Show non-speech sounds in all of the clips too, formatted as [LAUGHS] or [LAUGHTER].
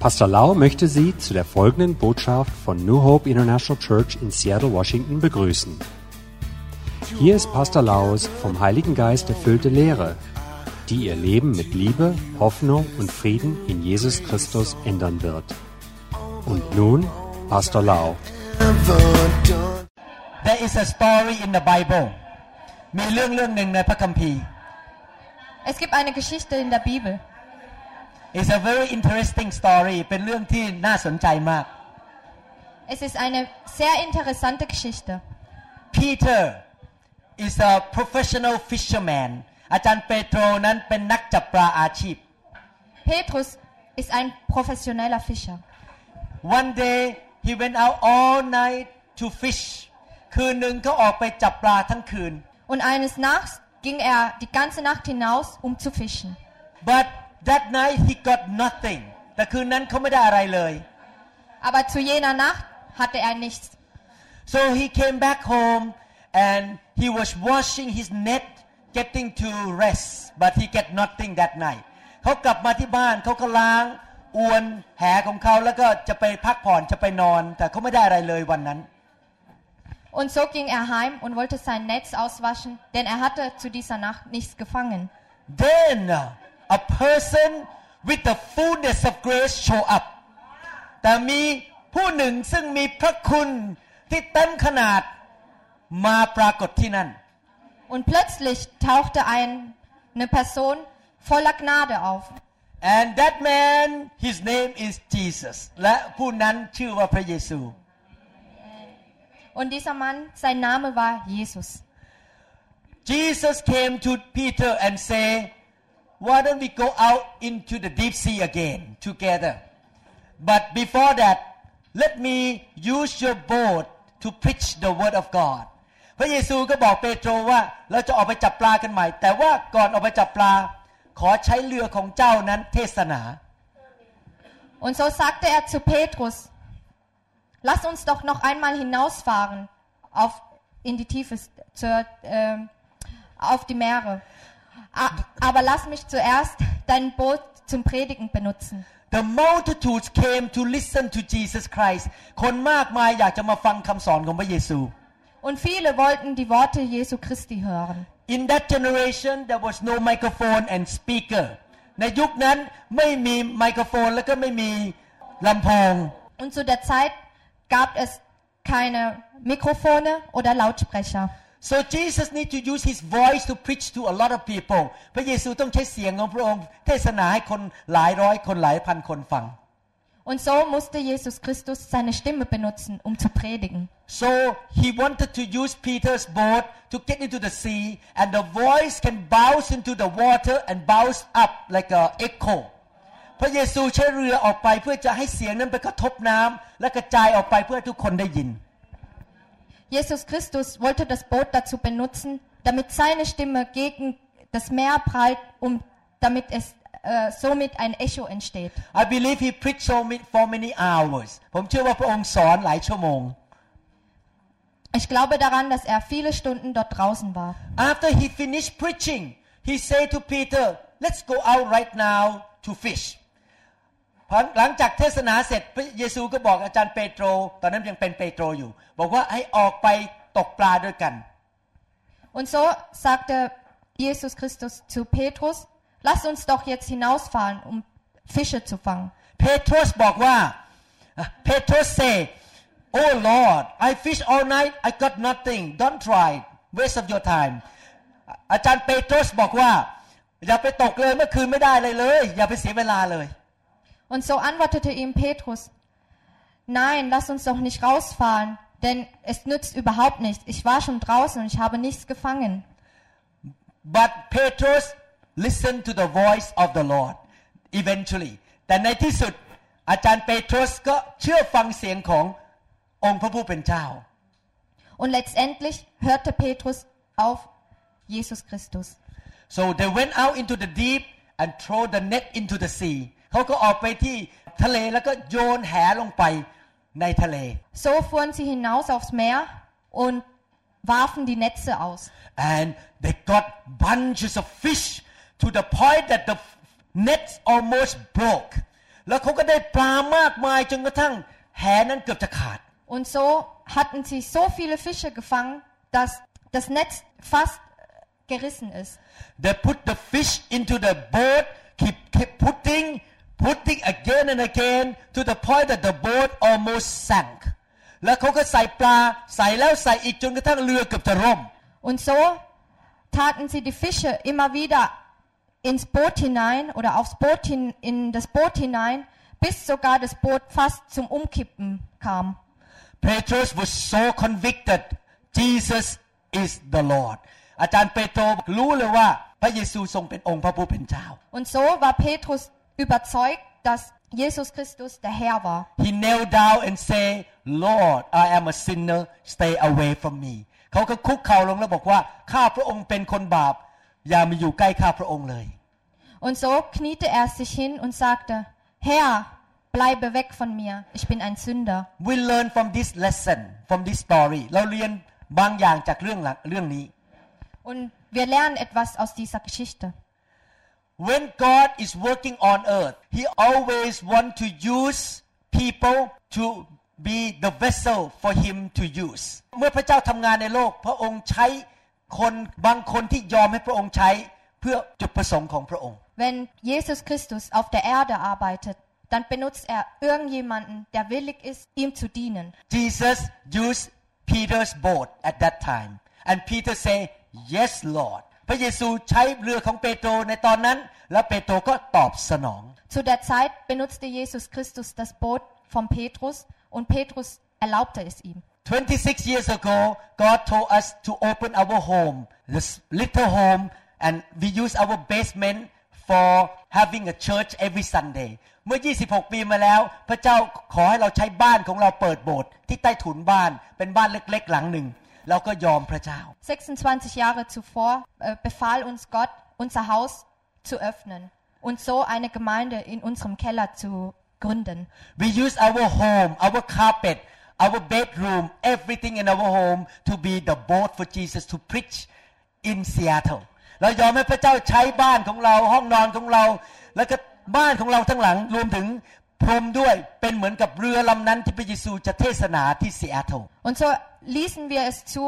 Pastor Lau möchte Sie zu der folgenden Botschaft von New Hope International Church in Seattle, Washington begrüßen. Hier ist Pastor Laus vom Heiligen Geist erfüllte Lehre, die Ihr Leben mit Liebe, Hoffnung und Frieden in Jesus Christus ändern wird. Und nun Pastor Lau. There is a story in the Bible มีเรื่องเรื่องหนึ่งในพระคัมภีร์ Es gibt eine Geschichte in der Bibel. It's a very interesting story เป็นเรื่องที่น่าสนใจมาก Es ist eine sehr interessante Geschichte. Peter is a professional fisherman อาจารย์เปโตรนั้นเป็นนักจับปลาอาชีพ Petrus ist ein professioneller Fischer. One day he went out all night to fish คืนหนึ่งเขาออกไปจับปลาทั้งคืน Und eines Nachts ging er die ganze Nacht hinaus, um zu fischen. but that night he got nothing แต่คืนนั้นเขาไม่ได้อะไรเลย Aber zu jener Nacht hatte er nichts. so he came back home and he was washing his net getting to rest but he get nothing that night เขากลับมาที่บ้านเขาก็ล้างอวนแหของเขาแล้วก็จะไปพักผ่อนจะไปนอน แต่เขาไม่ได้อะไรเลยวันนั้น Und so ging er heim und wollte sein Netz auswaschen, denn er hatte zu dieser Nacht nichts gefangen. then uh, a person with the fullness of grace show up แต่มีผู้หนึ่งซึ่งมีพระคุณที่เต็มขนาดมาปรากฏที่นั่น Und plötzlich tauchte ein, eine Person voller Gnade auf. and that man his name is Jesus และผู้นั้นชื่อว่าพระเยซู Und dieser Mann, sein Name war Jesus. Jesus came to Peter and say why don't we go out into the deep sea again together but before that let me use your boat to preach the word of God พระเยซูก็บอกเปโตรว่าเราจะออกไปจับปลากันใหม่ แต่ว่าก่อนออกไปจับปลา ขอใช้เรือของเจ้านั้นเทศนา Und so sagte er zu Petrus, lass uns doch noch einmal hinausfahren auf, in die Tiefe, zur, ähm, auf die Meere. A- Aber lass mich zuerst dein Boot zum Predigen benutzen. The multitudes came to listen to Jesus Christ คนมากมายอยากจะมาฟังคำสอนของพระเยซู Und viele wollten die Worte Jesu Christi hören. In that generation there was no microphone and speaker ในยุคนั้นไม่มีไมโครโฟนแล้วก็ไม่มีลำโพง Und zu der Zeit gab es keine Mikrofone oder Lautsprecher. So Jesus need to use his voice to preach to a lot of people พระเยซูต้องใช้เสียงของพระองค์เทศนาให้คนหลายร้อยคนหลายพันคนฟัง Und so musste Jesus Christus seine Stimme benutzen, um zu predigen. so he wanted to use Peter's boat to get into the sea and the voice can bounce into the water and bounce up like a echo พระเยซูใช้เรือออกไปเพื่อจะให้เสียงนั้นไปกระทบน้ำและกระจายออกไปเพื่อให้ทุกคนได้ยิน Jesus Christus wollte das Boot dazu benutzen, damit seine Stimme gegen das Meer prallt, um, damit es äh, somit ein Echo entsteht. I believe he preached so many, for many hours ผมเชื่อว่าพระองค์สอนหลายชั่วโมง Ich glaube daran, dass er viele Stunden dort draußen war. After he finished preaching he said to Peter let's go out right now to fish หลังจากเทศนาเสร็จพระเยซูก็บอกอาจารย์เปโตร ตอนนั้นยังเป็นเปโตรอยู่ บอกว่าให้ออกไปตกปลาด้วยกัน Und so sagte Jesus Christus zu Petrus, lass uns doch jetzt hinausfahren, um Fische zu fangen. เปโตรสบอกว่าเปโตรส say Oh Lord I fish all night I got nothing don't try waste of your time อาจารย์เปโตรสบอกว่า อย่าไปตกเลยเมื่อคืนไม่ได้เลยเลย อย่าไปเสียเวลาเลย Und so antwortete ihm Petrus, nein, lass uns doch nicht rausfahren, denn es nützt überhaupt nichts. Ich war schon draußen und ich habe nichts gefangen. but Petrus listened to the voice of the Lord eventually แต่ในที่สุดอาจารย์เปโตรสก็เชื่อฟังเสียงขององค์พระผู้เป็นเจ้า Und letztendlich hörte Petrus auf Jesus Christus. so they went out into the deep and throw the net into the sea เขาก็ออกไปที่ทะเลแล้วก็โยนแหลงไปในทะเล So fuhren sie hinaus aufs Meer und warfen die Netze aus. and they got bunches of fish to the point that the nets almost broke แล้วเขาก็ได้ปลามากมายจนกระทั่งแหนั้นเกือบจะขาด Und so hatten sie so viele Fische gefangen, dass das Netz fast gerissen ist. They put the fish into the boat keep, keep putting putting again and again to the point that the boat almost sank แล้วเขาก็ใส่ปลาใส่แล้วใส่อีกจนกระทั่งเรือเกือบจะร่ม Und so taten sie die Fische immer wieder ins Boot hinein oder aufs Boot hin, in das Boot hinein, bis sogar das Boot fast zum Umkippen kam. Petrus was so convicted Jesus is the Lord อาจารย์เปโตรรู้เลยว่าพระเยซูทรงเป็นองค์พระผู้เป็นเจ้า Und so war Petrus überzeugt, dass Jesus Christus der Herr war. He knelt down and say Lord I am a sinner stay away from me เขาก็คุกเข่าลงแล้วบอกว่าข้าพระองค์เป็นคนบาป อย่ามาอยู่ใกล้ข้าพระองค์เลย Und so kniete er sich hin und sagte, Herr, bleibe weg von mir, ich bin ein Sünder. We learn from this lesson from this story เราเรียนบางอย่างจากเรื่องหลังเรื่องนี้ Und wir lernen etwas aus dieser Geschichte. When God is working on earth He always want to use people to be the vessel for Him to use เมื่อพระเจ้าทำงานในโลก พระองค์ใช้คนบางคนที่ยอมให้พระองค์ใช้เพื่อจุดประสงค์ของพระองค์ Wenn Jesus Christus auf der Erde arbeitet, dann benutzt er irgendjemanden, der willig ist, ihm zu dienen. Jesus used Peter's boat at that time and Peter say yes Lord พ ระเยซูใช้เรือของเปโตรในตอนนั้น และเปโตรก็ตอบสนอง Zu der Zeit benutzte Jesus Christus das Boot von Petrus und Petrus erlaubte es ihm. 26 years ago, God told us to open our home, this little home, and we use our basement for having a church every Sunday. เมื่อ 26 ปีมาแล้ว พระเจ้าขอให้เราใช้บ้านของเราเปิดโบสถ์ที่ใต้ถุนบ้านเป็นบ้านเล็กๆ หลังหนึ่ง เราก็ยอมพระเจ้า 26 Jahre zuvor äh, befahl uns Gott, unser Haus zu öffnen und so eine Gemeinde in unserem Keller zu gründen. We use our home, our carpet, our bedroom, everything in our home to be the boat for Jesus to preach in Seattle. เรายอมให้พระเจ้าใช้บ้านของเราห้องนอนของเรา แล้วก็บ้านของเราทั้งหลังรวมถึง พรมด้วยเป็นเหมือนกับเรือลำนั้นที่พระเยซูจะเทศนาที่ซีแอตเทิล Und so ließen wir es zu,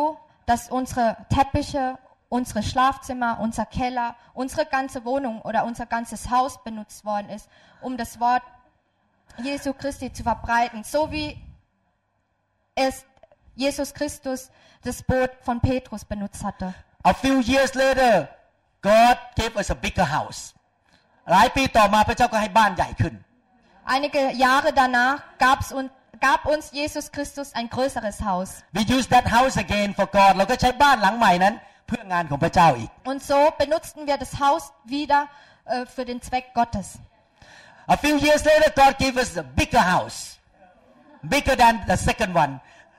dass unsere Teppiche, unsere Schlafzimmer, unser Keller, unsere ganze Wohnung oder unser ganzes Haus benutzt worden ist, um das Wort Jesu Christi zu verbreiten, so wie es Jesus Christus das Boot von Petrus benutzt hatte. A few years later God gave us a bigger house หลายปีต่อมาพระเจ้าก็ให้บ้านใหญ่ขึ้น Einige Jahre danach gab's un, gab uns Jesus Christus ein größeres Haus. We use that house again for God เราก็ใช้บ้านหลังใหม่นั้น เพื่องานของพระเจ้าอีก Und so benutzten wir das Haus wieder äh, für den Zweck Gottes. A few years later, God gave us a bigger house, bigger than the second one.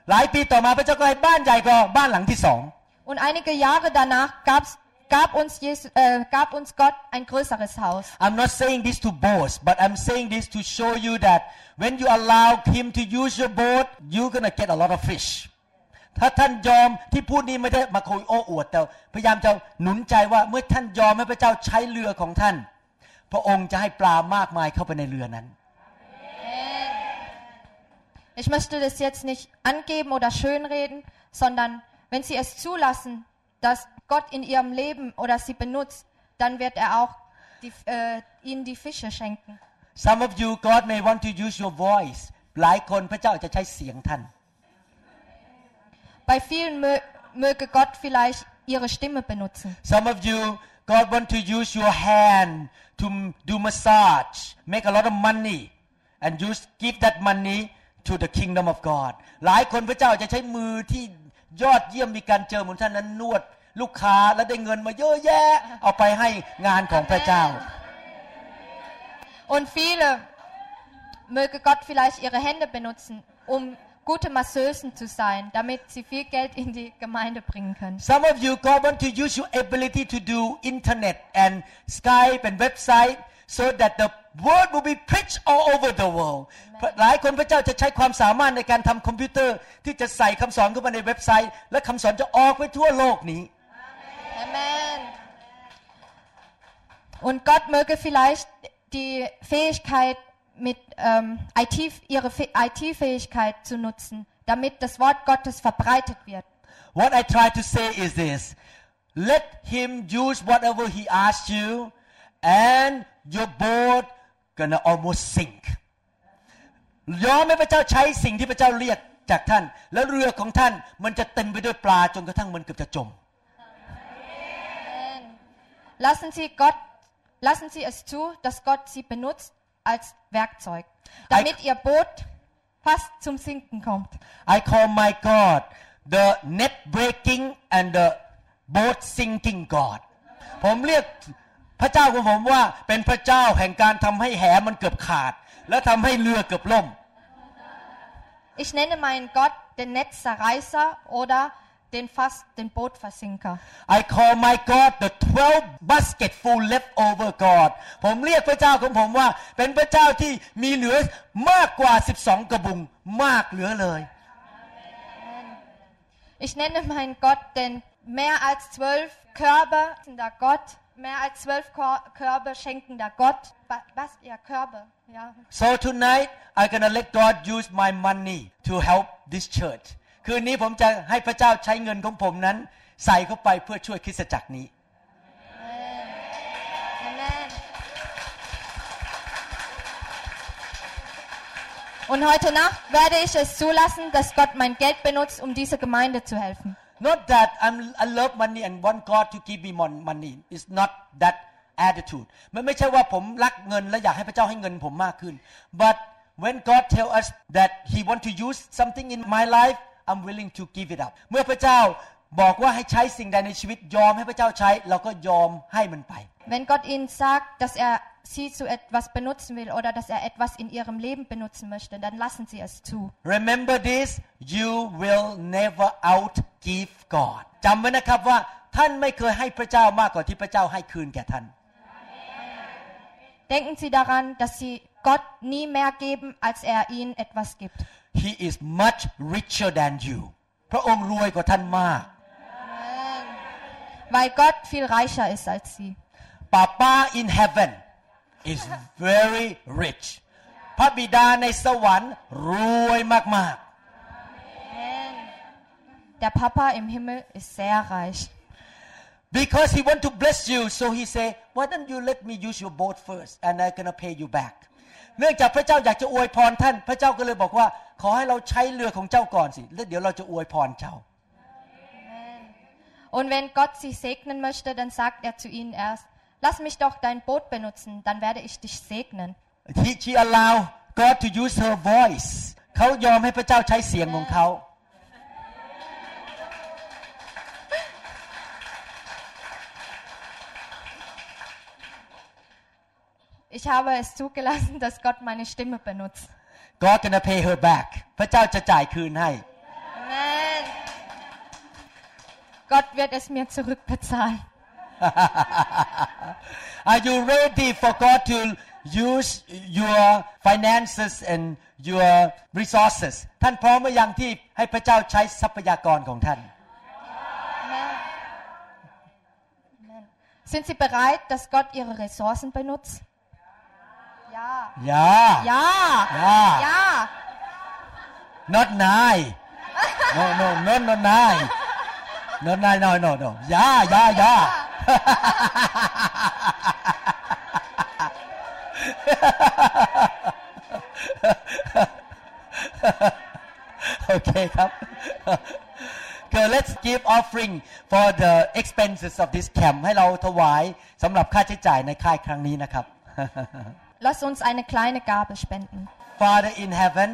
หลายปีต่อมาพระเจ้าก็ให้บ้านใหญ่กว่าบ้านหลังที่สอง Und einige Jahre danach gab's, gab, uns Jesus, äh, gab uns Gott ein größeres Haus. I'm not saying this to boast, but I'm saying this to show you that when you allow Him to use your boat, you're gonna get a lot of fish. ถ้าท่านยอมที่พูดนี้ไม่ได้มาคุยโอ้อวดแต่พยายามจะหนุนใจว่าเมื่อท่านยอมให้พระเจ้าใช้เรือของท่าน พระองค์จะให้ปลามากมายเข้าไปในเรือนั้น Ich möchte das jetzt nicht angeben oder schönreden, sondern wenn Sie es zulassen, dass Gott in Ihrem Leben oder Sie benutzt, dann wird er auch die, äh, Ihnen die Fische schenken. Some of you God may want to use your voice หลายคนพระเจ้าอาจจะใช้เสียงท่าน Bei vielen mö möge Gott vielleicht Ihre Stimme benutzen. Some of you, God want to use your hand to m- do massage, make a lot of money, and use give that money to the kingdom of God. หลายคนพระเจ้าจะใช้มือที่ยอดเยี่ยมมีการเจอเหมือนท่านนั้นนวด ลูกค้าแล้วได้เงินมาเยอะแยะ เอาไปให้งานของพระเจ้า Und viele möge Gott vielleicht ihre Hände benutzen, um gute Masseusen zu sein, damit sie viel Geld in die Gemeinde bringen können. Some of you, God want to use your ability to do internet and Skype and website so that the word will be preached all over the world หลายคนพระเจ้าจะใช้ความสามารถในการทำคอมพิวเตอร์ที่จะใส่คำสอนเข้ามาในเว็บไซต์ และคำสอนจะออกไปทั่วโลกนี้ Amen. Und Gott möge vielleicht die Fähigkeit mit ähm, IT, ihre IT-Fähigkeit zu nutzen, damit das Wort Gottes verbreitet wird. What I try to say is this let him use whatever he asks you, and your boat gonna almost sink. ยอมให้พระเจ้าใช้สิ่งที่พระเจ้าเรียกจากท่าน แล้วเรือของท่านมันจะเต็มไปด้วยปลาจนกระทั่งมันเกือบจะจม Lassen Sie Gott, lassen Sie es zu, dass Gott Sie benutzt als Werkzeug, damit Ihr Boot fast zum Sinken kommt. I call my God the net breaking and the boat sinking God ผมเรียกพระเจ้าของผมว่าเป็นพระเจ้าแห่งการทำให้แหมันเกือบขาด และทำให้เรือเกือบล่ม Ich nenne meinen Gott den Netzzerreißer oder den fast den Bootversinker. I call my God the 12 basketful leftover God ผมเรียกพระเจ้าของผมว่า เป็นพระเจ้าที่มีเหลือมากกว่า 12 กระบุงมากเหลือเลย Ich nenne meinen Gott den mehr als zwölf Körbe der Gott, mehr als zwölf Kor Körbe schenkender Gott. Ba- Was? Ja, Körbe. Ja. So tonight I'm gonna let God use my money to help this church คืนนี้ผมจะให้พระเจ้าใช้เงินของผมนั้น ใส่เข้าไปเพื่อช่วยคริสตจักรนี้ Amen. Und heute Nacht werde ich es zulassen, dass Gott mein Geld benutzt, um dieser Gemeinde zu helfen. Not that I'm, I love money and want God to give me mon- money it's not that attitude มันไม่ใช่ว่าผมรักเงินและอยากให้พระเจ้าให้เงินผมมากขึ้น but when God tell us that He want to use something in my life I'm willing to give it up เมื่อพระเจ้าบอกว่าให้ใช้สิ่งใดในชีวิตยอมให้พระเจ้าใช้ เราก็ยอมให้มันไป Wenn Gott ihnen sagt, dass er sie zu etwas benutzen will oder dass er etwas in ihrem Leben benutzen möchte, dann lassen sie es zu. Remember this you will never outgive God จำไว้นะครับว่าท่านไม่เคยให้พระเจ้ามากกว่าที่พระเจ้าให้คืนแก่ท่าน Denken Sie daran, dass Sie Gott nie mehr geben, als er ihnen etwas gibt. He is much richer than you พระองค์รวยกว่าท่านมาก Weil Gott viel reicher ist als Sie. Papa in heaven is very rich พระบิดาในสวรรค์รวยมาก Der Papa im Himmel ist sehr reich. ๆ because he want to bless you so he say why don't you let me use your boat first and I gonna pay you back เนื่องจากพระเจ้าอยากจะอวยพรท่าน พระเจ้าก็เลยบอกว่า ขอให้เราใช้เรือของเจ้าก่อนสิ แล้วเดี๋ยวเราจะอวยพรเจ้า Und wenn Gott sie segnen möchte, dann sagt er zu ihnen erst, lass mich doch dein Boot benutzen, dann werde ich dich segnen. He, she allow God to use her voice เขายอมให้พระเจ้าใช้เสียงของเขา Ich habe es zugelassen, dass Gott meine Stimme benutzt. God gonna pay her back พระเจ้าจะจ่ายคืนให้ Amen. Gott wird es mir zurückbezahlen. [LAUGHS] Are you ready for God to use your finances and your resources ท่านพร้อมหรือยังที่ให้พระเจ้าใช้ทรัพยากรของท่าน Sind Sie bereit, dass Gott Ihre Ressourcen benutzt? Ja. อย่า Ja. Ja. Ja. not nine no no no no nine no nine no no no อย่าอย่าอย่าโอเคครับก็ let's give offering for the expenses of this camp ให้เราถวายสำหรับค่าใช้จ่ายในค่ายครั้งนี้นะครับ Lass uns eine kleine Gabe spenden. Father in heaven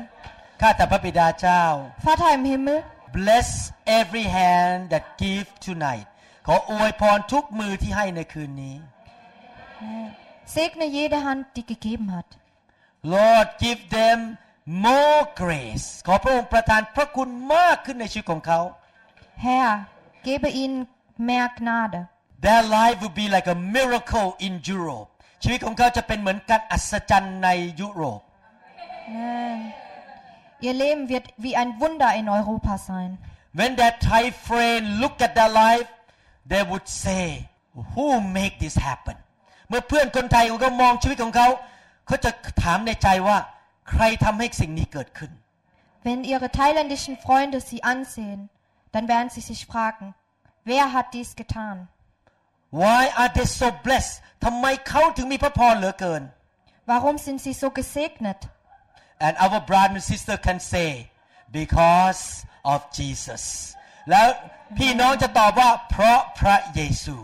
ข้าแต่พระบิดาเจ้า Vater im Himmel, bless every hand that give tonight ขออวยพรทุกมือที่ให้ในคืนนี้ segne jede Hand, die gegeben hat. Lord give them more grace ขอพระองค์ประทานพระคุณมากขึ้นในชีวิตของเขา Herr, gebe ihnen mehr Gnade. Their life will be like a miracle in Europe ชีวิตของเขาจะเป็นเหมือนการอัศจรรย์ในยุโรป Amen. Ihr Leben wird wie ein Wunder in Europa sein. When that Thai friend look at their life they would say who make this happen เมื่อเพื่อนคนไทยของเขามองชีวิตของเขา เขาจะถามในใจว่าใครทำให้สิ่งนี้เกิดขึ้น Wenn ihre thailändischen Freunde sie ansehen, dann werden sie sich fragen, wer hat dies getan? Why are they so blessed ทำไมเขาถึงมีพระพรเหลือเกิน Warum sind sie so gesegnet? and our brother and sister can say because of Jesus แล้วพี่น้องจะตอบว่าเพราะพระเยซู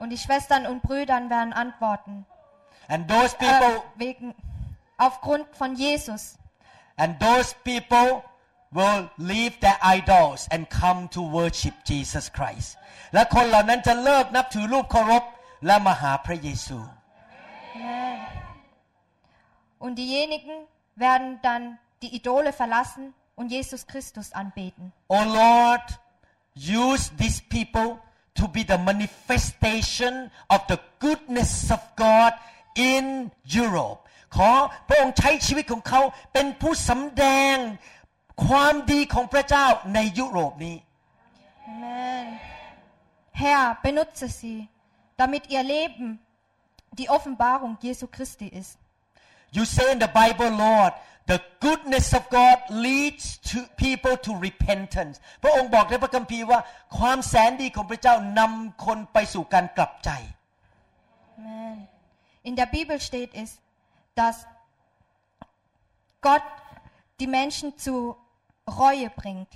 Und die Schwestern und Brüder werden antworten, and those äh, people wegen, aufgrund von Jesus. and those people will leave their idols and come to worship Jesus Christ และคนเหล่านั้นจะเลิกนับถือรูปเคารพและมาหาพระเยซู Amen. Und diejenigen werden dann die Idole verlassen und Jesus Christus anbeten. Oh Lord use these people to be the manifestation of the goodness of God in Europe ขอพระองค์ใช้ชีวิตของเขาเป็นผู้สำแดง ความดีของพระเจ้าในยุโรปนี้ Amen. Herr, benutze sie, damit ihr Leben die Offenbarung Jesu Christi ist. You say in the Bible Lord the goodness of God leads to people to repentance พระองค์บอกในพระคัมภีร์ว่าความแสนดีของพระเจ้านำคนไปสู่การกลับใจ Amen. In der Bibel steht es, dass Gott die Menschen zu Reue bringt.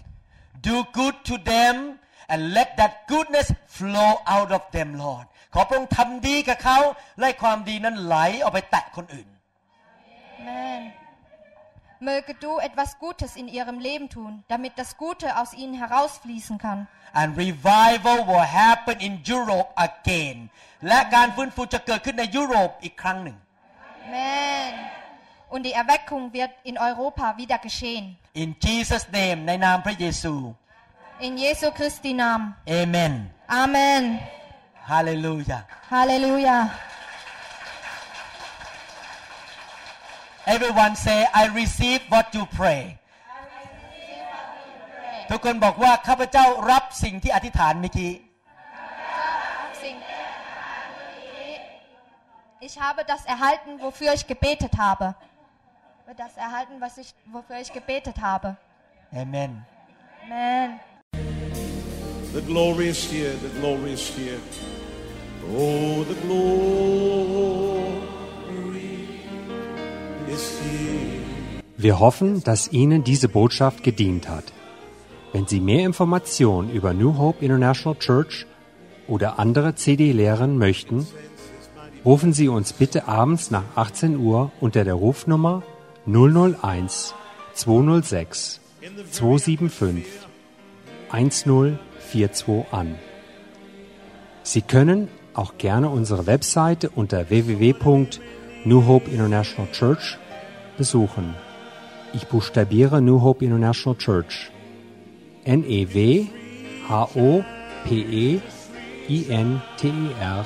Do good to them and let that goodness flow out of them Lord ขอพระองค์ทำดีกับเขาและให้ความดีนั้นไหลออกไปแตะคนอื่น Amen. Möge du etwas Gutes in ihrem Leben tun, damit das Gute aus ihnen herausfließen kann. and revival will happen in Europe again และการฟื้นฟูจะเกิดขึ้นในยุโรปอีกครั้งหนึ่ง Amen. Und die Erweckung wird in Europa wieder geschehen. In Jesus name ในนามพระเยซู In Jesu Christi Namen. Amen Amen. Hallelujah Halleluja. Everyone say I receive what you pray ทุกคนบอกว่าข้าพเจ้ารับสิ่งที่อธิษฐานเมื่อกี้ Ich habe das erhalten, wofür ich gebetet habe. Das erhalten, was ich, wofür ich gebetet habe. Amen Amen. The glory is here. The glory is here. Oh, the glory is here. Wir hoffen, dass Ihnen diese Botschaft gedient hat. Wenn Sie mehr Informationen über New Hope International Church oder andere CD-Lehren möchten, rufen Sie uns bitte abends nach 18 Uhr unter der Rufnummer 001 206 275 1042 an. Sie können auch gerne unsere Webseite unter www.New Hope International Church besuchen. Ich buchstabiere New Hope International Church. N-E-W-H-O-P-E-I-N-T-E-R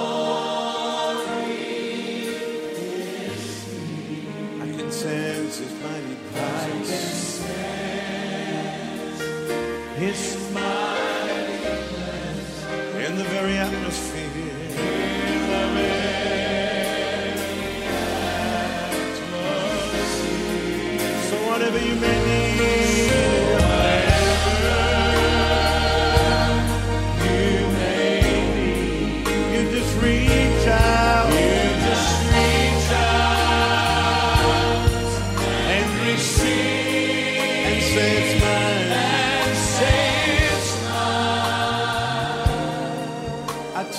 His mighty advice. His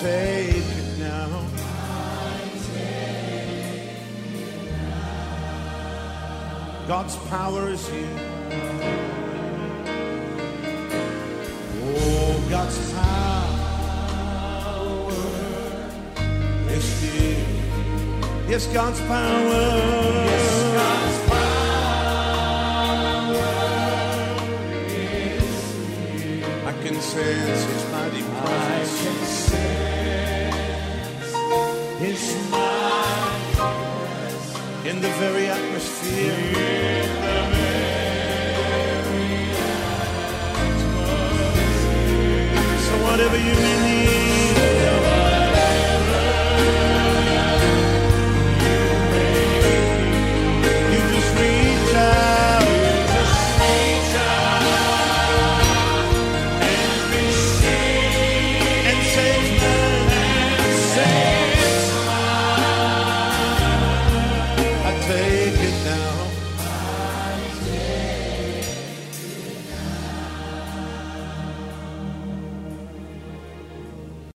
take it now. God's power is here. Oh, God's power is here. Yes, God's power. I can sense in the very atmosphere. So whatever you need.